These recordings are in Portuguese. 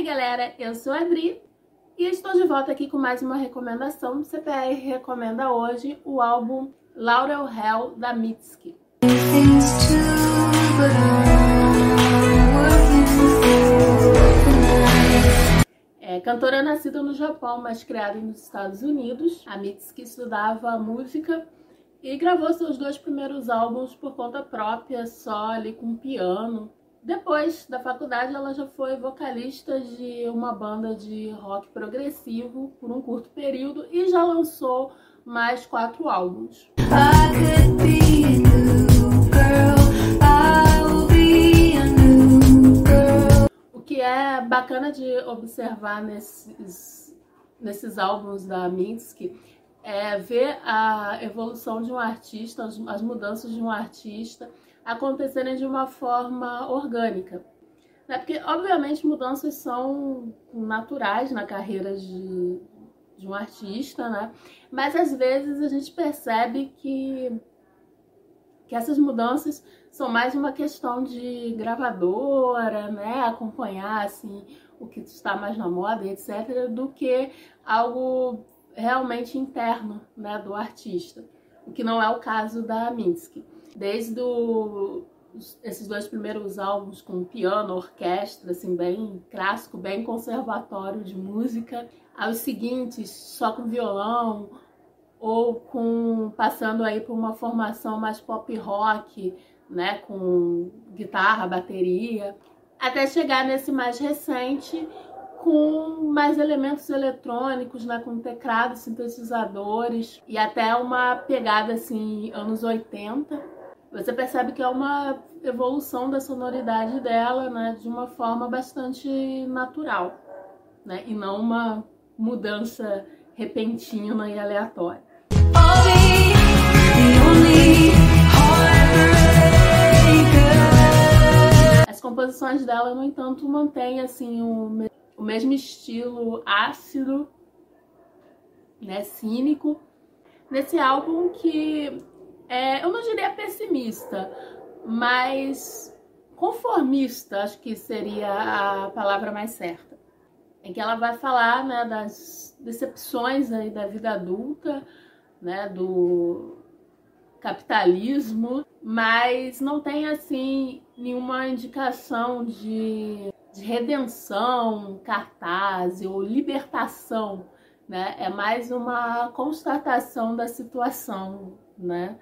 aí galera, eu sou a Adri e estou de volta aqui com mais uma recomendação. O CPR recomenda hoje o álbum Laurel Hell da Mitski. É, cantora nascida no Japão, mas criada nos Estados Unidos, a Mitski estudava música e gravou seus dois primeiros álbuns por conta própria, só ali com piano. Depois da faculdade, ela já foi vocalista de uma banda de rock progressivo por um curto período e já lançou mais quatro álbuns. O que é bacana de observar nesses, nesses álbuns da Minsky é ver a evolução de um artista, as mudanças de um artista acontecerem de uma forma orgânica. Né? Porque, obviamente, mudanças são naturais na carreira de, de um artista, né? Mas às vezes a gente percebe que, que essas mudanças são mais uma questão de gravadora, né? Acompanhar assim o que está mais na moda, etc., do que algo realmente interno né, do artista, o que não é o caso da Minsky. Desde o, esses dois primeiros álbuns com piano, orquestra, assim, bem clássico, bem conservatório de música, aos seguintes só com violão ou com passando aí por uma formação mais pop rock, né, com guitarra, bateria, até chegar nesse mais recente com mais elementos eletrônicos, né, com teclados, sintetizadores e até uma pegada assim anos 80. Você percebe que é uma evolução da sonoridade dela, né, de uma forma bastante natural, né, e não uma mudança repentina e aleatória. As composições dela, no entanto, mantêm assim o o mesmo estilo ácido, né, cínico, nesse álbum que é, eu não diria pessimista, mas conformista, acho que seria a palavra mais certa. Em que ela vai falar né, das decepções aí da vida adulta, né, do capitalismo, mas não tem assim nenhuma indicação de de redenção, cartaz ou libertação, né? É mais uma constatação da situação, né?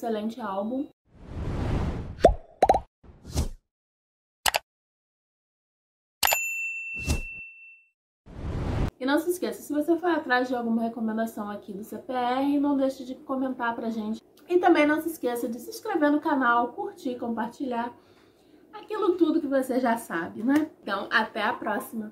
Excelente álbum. E não se esqueça, se você for atrás de alguma recomendação aqui do CPR, não deixe de comentar pra gente. E também não se esqueça de se inscrever no canal, curtir, compartilhar aquilo tudo que você já sabe, né? Então, até a próxima!